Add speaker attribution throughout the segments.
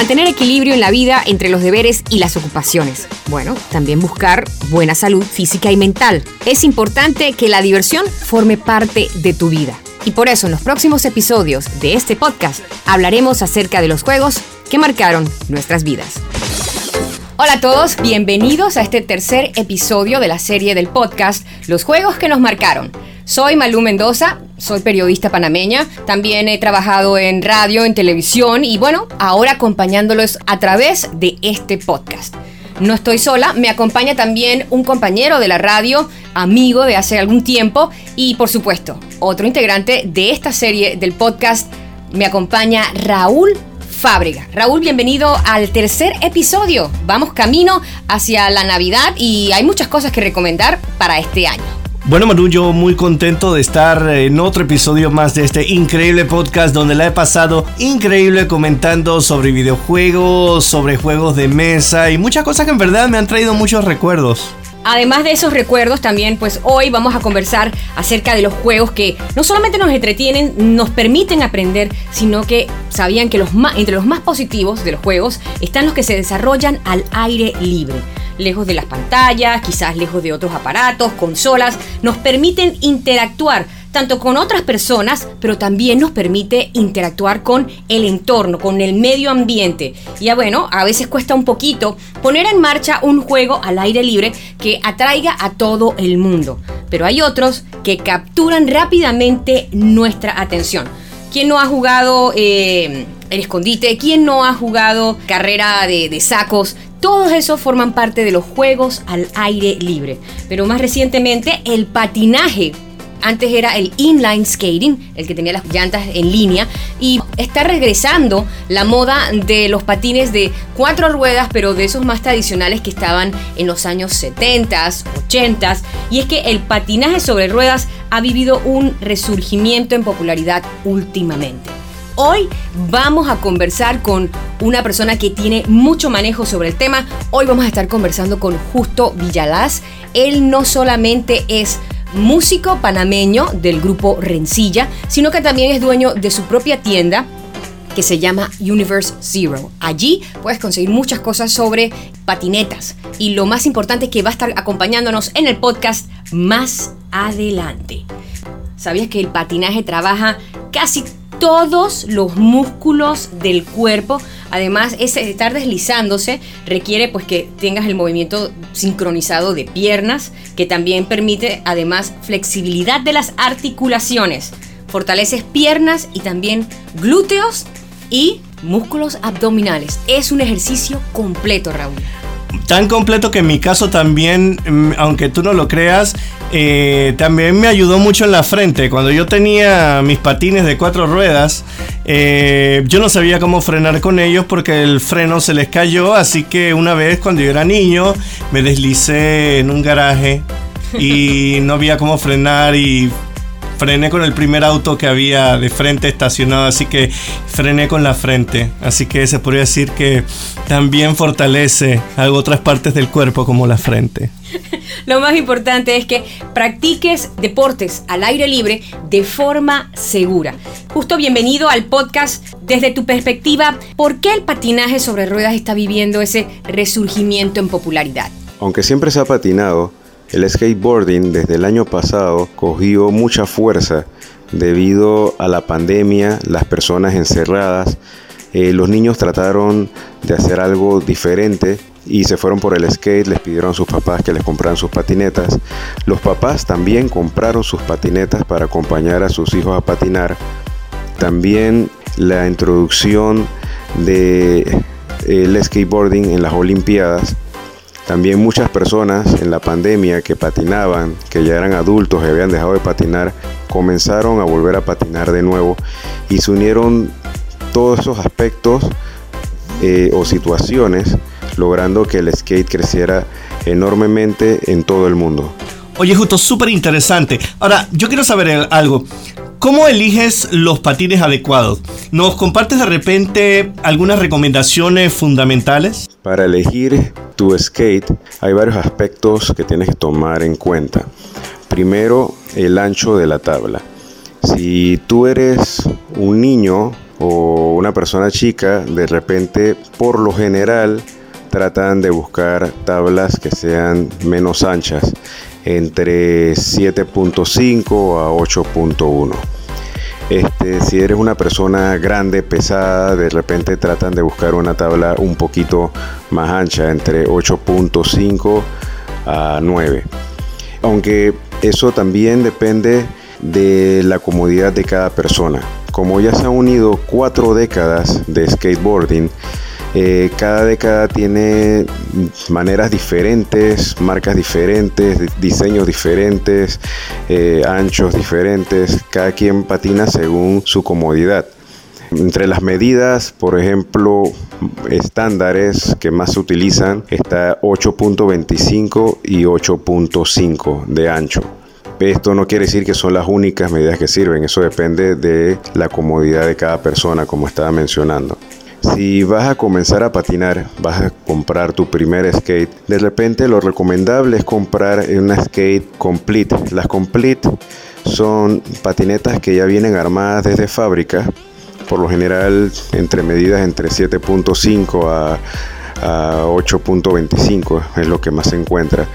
Speaker 1: Mantener equilibrio en la vida entre los deberes y las ocupaciones. Bueno, también buscar buena salud física y mental. Es importante que la diversión forme parte de tu vida. Y por eso en los próximos episodios de este podcast hablaremos acerca de los juegos que marcaron nuestras vidas. Hola a todos, bienvenidos a este tercer episodio de la serie del podcast Los Juegos que nos marcaron. Soy Malú Mendoza, soy periodista panameña, también he trabajado en radio, en televisión y bueno, ahora acompañándolos a través de este podcast. No estoy sola, me acompaña también un compañero de la radio, amigo de hace algún tiempo y por supuesto, otro integrante de esta serie del podcast, me acompaña Raúl Fábrega. Raúl, bienvenido al tercer episodio. Vamos camino hacia la Navidad y hay muchas cosas que recomendar para este año.
Speaker 2: Bueno, Manu, yo muy contento de estar en otro episodio más de este increíble podcast donde la he pasado increíble comentando sobre videojuegos, sobre juegos de mesa y muchas cosas que en verdad me han traído muchos recuerdos.
Speaker 1: Además de esos recuerdos, también pues hoy vamos a conversar acerca de los juegos que no solamente nos entretienen, nos permiten aprender, sino que sabían que los entre los más positivos de los juegos están los que se desarrollan al aire libre. Lejos de las pantallas, quizás lejos de otros aparatos, consolas, nos permiten interactuar tanto con otras personas, pero también nos permite interactuar con el entorno, con el medio ambiente. Ya bueno, a veces cuesta un poquito poner en marcha un juego al aire libre que atraiga a todo el mundo, pero hay otros que capturan rápidamente nuestra atención. ¿Quién no ha jugado eh, el escondite? ¿Quién no ha jugado carrera de sacos? Todos esos forman parte de los juegos al aire libre. Pero más recientemente el patinaje antes era el inline skating, el que tenía las llantas en línea, y está regresando la moda de los patines de cuatro ruedas, pero de esos más tradicionales que estaban en los años 70, 80, y es que el patinaje sobre ruedas ha vivido un resurgimiento en popularidad últimamente. Hoy vamos a conversar con una persona que tiene mucho manejo sobre el tema. Hoy vamos a estar conversando con Justo Villalaz. Él no solamente es músico panameño del grupo Rencilla, sino que también es dueño de su propia tienda que se llama Universe Zero. Allí puedes conseguir muchas cosas sobre patinetas y lo más importante es que va a estar acompañándonos en el podcast más adelante. ¿Sabías que el patinaje trabaja casi todos los músculos del cuerpo. Además, ese estar deslizándose requiere pues que tengas el movimiento sincronizado de piernas, que también permite además flexibilidad de las articulaciones. Fortaleces piernas y también glúteos y músculos abdominales. Es un ejercicio completo, Raúl.
Speaker 2: Tan completo que en mi caso también, mm, aunque tú no lo creas, eh, también me ayudó mucho en la frente. Cuando yo tenía mis patines de cuatro ruedas, eh, yo no sabía cómo frenar con ellos porque el freno se les cayó. Así que una vez cuando yo era niño, me deslicé en un garaje y no había cómo frenar y frené con el primer auto que había de frente estacionado, así que frené con la frente. Así que se podría decir que también fortalece algo otras partes del cuerpo como la frente.
Speaker 1: Lo más importante es que practiques deportes al aire libre de forma segura. Justo bienvenido al podcast. Desde tu perspectiva, ¿por qué el patinaje sobre ruedas está viviendo ese resurgimiento en popularidad?
Speaker 3: Aunque siempre se ha patinado, el skateboarding desde el año pasado cogió mucha fuerza debido a la pandemia, las personas encerradas. Eh, los niños trataron de hacer algo diferente y se fueron por el skate, les pidieron a sus papás que les compraran sus patinetas. Los papás también compraron sus patinetas para acompañar a sus hijos a patinar. También la introducción de eh, skateboarding en las Olimpiadas también muchas personas en la pandemia que patinaban, que ya eran adultos y habían dejado de patinar, comenzaron a volver a patinar de nuevo y se unieron todos esos aspectos eh, o situaciones logrando que el skate creciera enormemente en todo el mundo.
Speaker 2: Oye, justo, súper interesante. Ahora, yo quiero saber algo. ¿Cómo eliges los patines adecuados? ¿Nos compartes de repente algunas recomendaciones fundamentales?
Speaker 3: Para elegir tu skate hay varios aspectos que tienes que tomar en cuenta. Primero, el ancho de la tabla. Si tú eres un niño o una persona chica, de repente, por lo general, tratan de buscar tablas que sean menos anchas, entre 7.5 a 8.1. Este, si eres una persona grande, pesada, de repente tratan de buscar una tabla un poquito más ancha, entre 8.5 a 9. Aunque eso también depende de la comodidad de cada persona. Como ya se han unido cuatro décadas de skateboarding, eh, cada década tiene maneras diferentes, marcas diferentes, diseños diferentes, eh, anchos diferentes. Cada quien patina según su comodidad. Entre las medidas, por ejemplo, estándares que más se utilizan está 8.25 y 8.5 de ancho. Esto no quiere decir que son las únicas medidas que sirven, eso depende de la comodidad de cada persona, como estaba mencionando. Si vas a comenzar a patinar, vas a comprar tu primer skate, de repente lo recomendable es comprar una skate complete. Las complete son patinetas que ya vienen armadas desde fábrica, por lo general entre medidas entre 7.5 a a 8.25 es lo que más se encuentra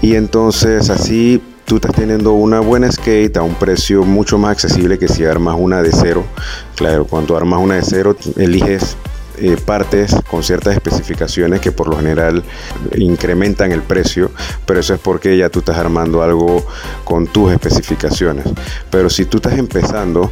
Speaker 3: y entonces así tú estás teniendo una buena skate a un precio mucho más accesible que si armas una de cero. Claro, cuando armas una de cero, eliges eh, partes con ciertas especificaciones que por lo general incrementan el precio, pero eso es porque ya tú estás armando algo con tus especificaciones. Pero si tú estás empezando,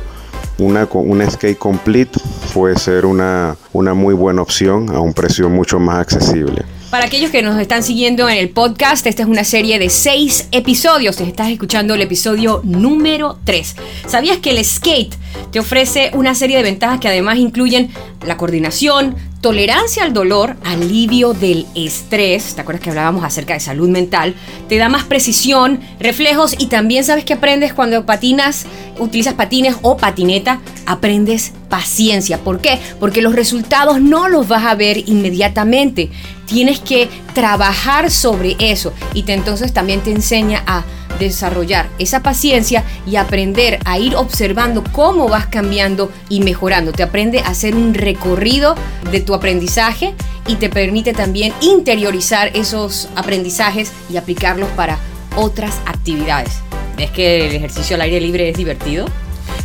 Speaker 3: una, una skate complete puede ser una, una muy buena opción a un precio mucho más accesible.
Speaker 1: Para aquellos que nos están siguiendo en el podcast, esta es una serie de seis episodios. Estás escuchando el episodio número 3. ¿Sabías que el skate te ofrece una serie de ventajas que además incluyen la coordinación, tolerancia al dolor, alivio del estrés, ¿te acuerdas que hablábamos acerca de salud mental? Te da más precisión, reflejos y también sabes que aprendes cuando patinas, utilizas patines o patineta, aprendes paciencia. ¿Por qué? Porque los resultados no los vas a ver inmediatamente. Tienes que trabajar sobre eso y te, entonces también te enseña a desarrollar esa paciencia y aprender a ir observando cómo vas cambiando y mejorando. Te aprende a hacer un recorrido de tu aprendizaje y te permite también interiorizar esos aprendizajes y aplicarlos para otras actividades. ¿Ves que el ejercicio al aire libre es divertido?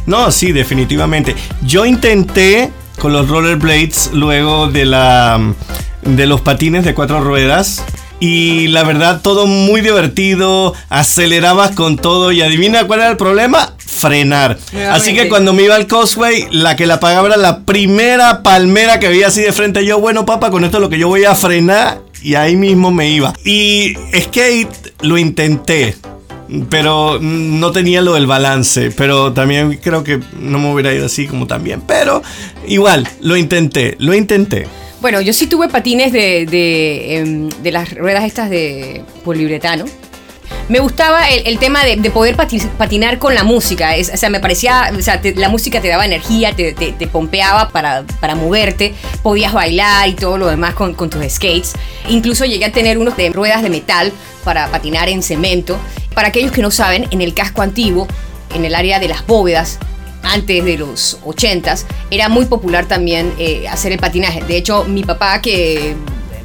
Speaker 2: No, sí, definitivamente. Yo intenté con los rollerblades luego de la de los patines de cuatro ruedas y la verdad todo muy divertido, acelerabas con todo y adivina cuál era el problema, frenar. Así que cuando me iba al Causeway, la que la pagaba era la primera palmera que veía así de frente. Yo, bueno, papá, con esto es lo que yo voy a frenar y ahí mismo me iba. Y skate lo intenté pero no tenía lo del balance. Pero también creo que no me hubiera ido así como también. Pero igual, lo intenté, lo intenté.
Speaker 1: Bueno, yo sí tuve patines de, de, em, las ruedas estas de poliuretano. Me gustaba el, tema de, poder patinar con la música. o sea, me parecía, o sea, la música te daba energía, te, pompeaba para, para, moverte, podías bailar y todo lo demás con, con, tus skates. Incluso llegué a tener unos de ruedas de metal para patinar en cemento. Para aquellos que no saben, en el casco antiguo, en el área de las bóvedas, antes de los 80s, era muy popular también eh, hacer el patinaje. De hecho, mi papá, que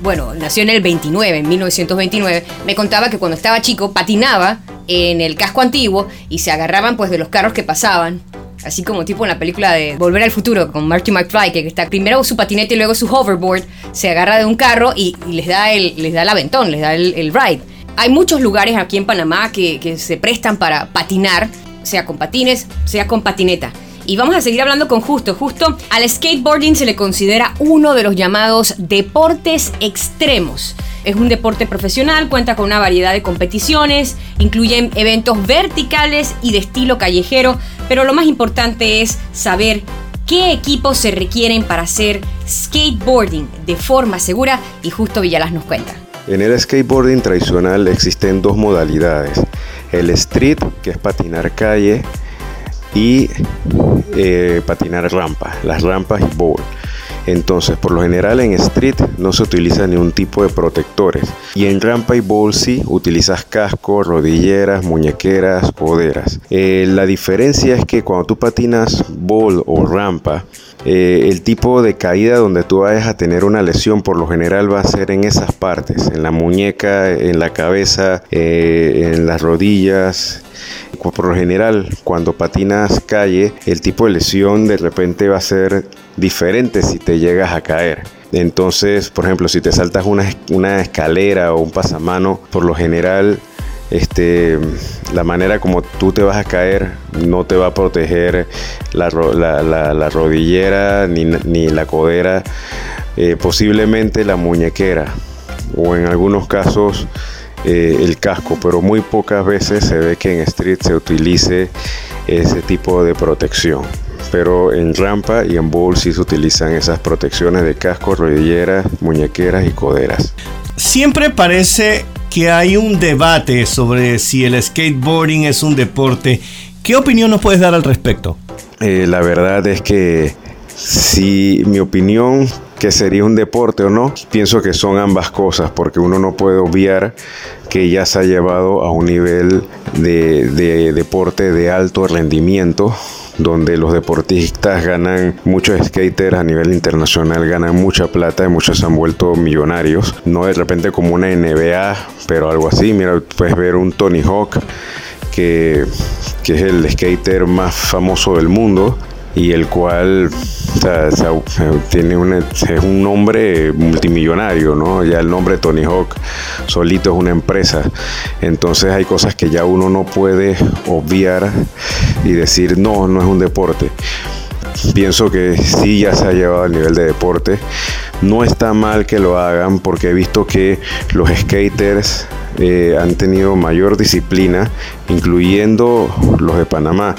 Speaker 1: bueno, nació en el 29, en 1929, me contaba que cuando estaba chico patinaba en el casco antiguo y se agarraban pues de los carros que pasaban. Así como tipo en la película de Volver al Futuro con Marty McFly, que está primero su patinete y luego su hoverboard, se agarra de un carro y, les, da el, les da el aventón, les da el, ride. Hay muchos lugares aquí en Panamá que, que se prestan para patinar sea con patines, sea con patineta. Y vamos a seguir hablando con Justo. Justo al skateboarding se le considera uno de los llamados deportes extremos. Es un deporte profesional, cuenta con una variedad de competiciones, incluyen eventos verticales y de estilo callejero, pero lo más importante es saber qué equipos se requieren para hacer skateboarding de forma segura y justo Villalas nos cuenta.
Speaker 3: En el skateboarding tradicional existen dos modalidades el street, que es patinar calle, y eh, patinar rampa, las rampas y bowl. Entonces, por lo general en street no se utiliza ningún tipo de protectores. Y en rampa y bowl sí utilizas casco, rodilleras, muñequeras, coderas. Eh, la diferencia es que cuando tú patinas bowl o rampa, eh, el tipo de caída donde tú vayas a tener una lesión por lo general va a ser en esas partes, en la muñeca, en la cabeza, eh, en las rodillas. Por lo general, cuando patinas calle, el tipo de lesión de repente va a ser diferente si te llegas a caer. Entonces, por ejemplo, si te saltas una, escalera o un pasamano, por lo general este, la manera como tú te vas a caer no te va a proteger la, rodillera ni, la codera, eh, posiblemente la muñequera o en algunos casos eh, el casco, pero muy pocas veces se ve que en street se utilice ese tipo de protección. Pero en rampa y en bowl sí se utilizan esas protecciones de casco, rodilleras, muñequeras y coderas.
Speaker 2: Siempre parece que hay un debate sobre si el skateboarding es un deporte. ¿Qué opinión nos puedes dar al respecto?
Speaker 3: Eh, la verdad es que si mi opinión que sería un deporte o no, pienso que son ambas cosas, porque uno no puede obviar que ya se ha llevado a un nivel de, de deporte de alto rendimiento donde los deportistas ganan, muchos skaters a nivel internacional ganan mucha plata y muchos se han vuelto millonarios. No de repente como una NBA, pero algo así. Mira, puedes ver un Tony Hawk que, que es el skater más famoso del mundo y el cual tiene es un nombre multimillonario, ¿no? Ya el nombre Tony Hawk solito es una empresa. Entonces hay cosas que ya uno no puede obviar y decir, no, no es un deporte. Pienso que sí ya se ha llevado al nivel de deporte. No está mal que lo hagan porque he visto que los skaters eh, han tenido mayor disciplina, incluyendo los de Panamá.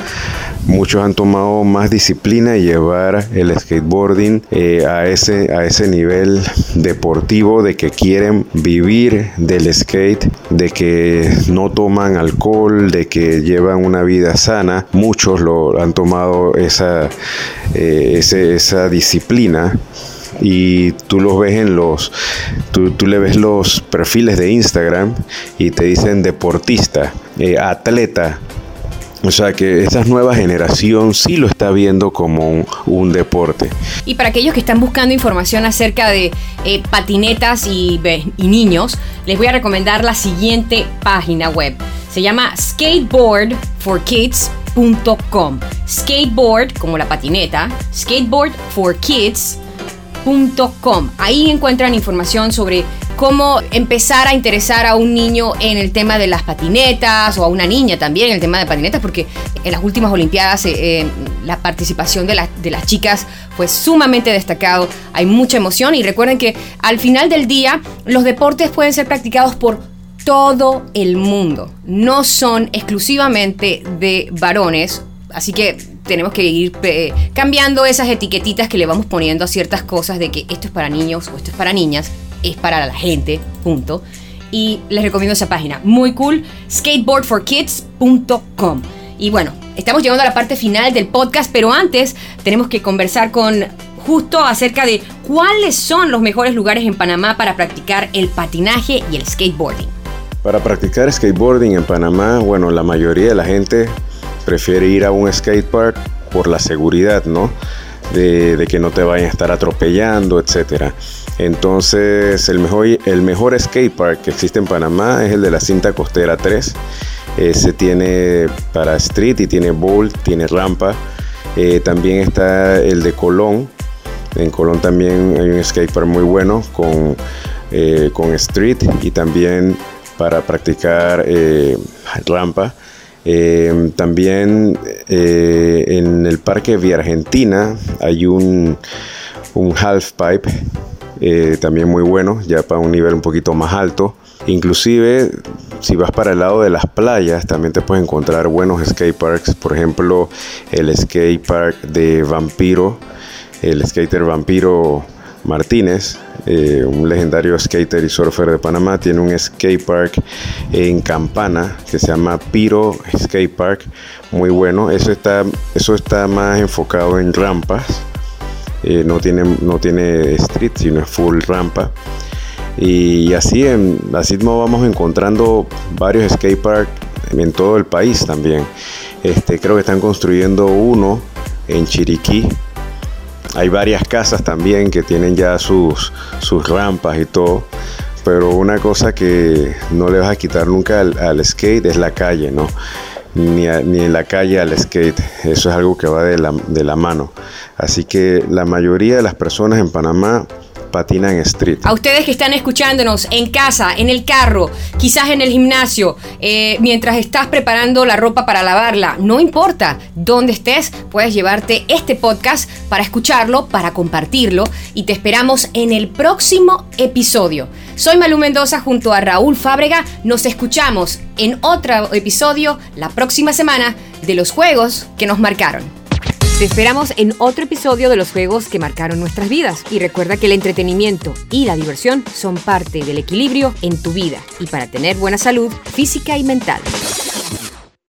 Speaker 3: Muchos han tomado más disciplina y llevar el skateboarding eh, a, ese, a ese nivel deportivo de que quieren vivir del skate, de que no toman alcohol, de que llevan una vida sana. Muchos lo han tomado esa, eh, esa disciplina y tú los ves en los, tú, tú, le ves los perfiles de Instagram y te dicen deportista, eh, atleta, o sea que esta nueva generación sí lo está viendo como un, deporte.
Speaker 1: Y para aquellos que están buscando información acerca de eh, patinetas y, y, niños, les voy a recomendar la siguiente página web. Se llama skateboardforkids.com. Skateboard como la patineta, skateboardforkids.com. Ahí encuentran información sobre cómo empezar a interesar a un niño en el tema de las patinetas o a una niña también en el tema de patinetas, porque en las últimas Olimpiadas eh, eh, la participación de, de las chicas fue sumamente destacado, hay mucha emoción y recuerden que al final del día los deportes pueden ser practicados por todo el mundo, no son exclusivamente de varones, así que tenemos que ir cambiando esas etiquetitas que le vamos poniendo a ciertas cosas de que esto es para niños o esto es para niñas es para la gente, punto. Y les recomiendo esa página, muy cool, skateboardforkids.com. Y bueno, estamos llegando a la parte final del podcast, pero antes tenemos que conversar con justo acerca de cuáles son los mejores lugares en Panamá para practicar el patinaje y el skateboarding.
Speaker 3: Para practicar skateboarding en Panamá, bueno, la mayoría de la gente prefiere ir a un skatepark por la seguridad, ¿no? De, que no te vayan a estar atropellando, etcétera. Entonces, el mejor, el mejor skatepark que existe en Panamá es el de la cinta costera 3. Ese tiene para street y tiene bowl, tiene rampa. Eh, también está el de Colón. En Colón también hay un skatepark muy bueno con, eh, con street y también para practicar eh, rampa. También en el parque Vía Argentina hay un, un half pipe eh, también muy bueno, ya para un nivel un poquito más alto. Inclusive, si vas para el lado de las playas, también te puedes encontrar buenos skate parks. Por ejemplo, el skate park de Vampiro, el skater Vampiro Martínez, eh, un legendario skater y surfer de Panamá, tiene un skate park en Campana que se llama Piro Skate Park, muy bueno. Eso está, eso está más enfocado en rampas eh, no, tiene, no tiene street, sino full rampa. Y así, en, así vamos encontrando varios skateparks en todo el país también. Este, creo que están construyendo uno en Chiriquí. Hay varias casas también que tienen ya sus, sus rampas y todo. Pero una cosa que no le vas a quitar nunca al, skate es la calle, ¿no? Ni, ni, en la calle al skate. Eso es algo que va de la, de la mano. Así que la mayoría de las personas en Panamá patina en street.
Speaker 1: A ustedes que están escuchándonos en casa, en el carro, quizás en el gimnasio, eh, mientras estás preparando la ropa para lavarla, no importa dónde estés, puedes llevarte este podcast para escucharlo, para compartirlo y te esperamos en el próximo episodio. Soy Malu Mendoza junto a Raúl Fábrega. Nos escuchamos en otro episodio la próxima semana de los juegos que nos marcaron. Te esperamos en otro episodio de los juegos que marcaron nuestras vidas. Y recuerda que el entretenimiento y la diversión son parte del equilibrio en tu vida y para tener buena salud física y mental.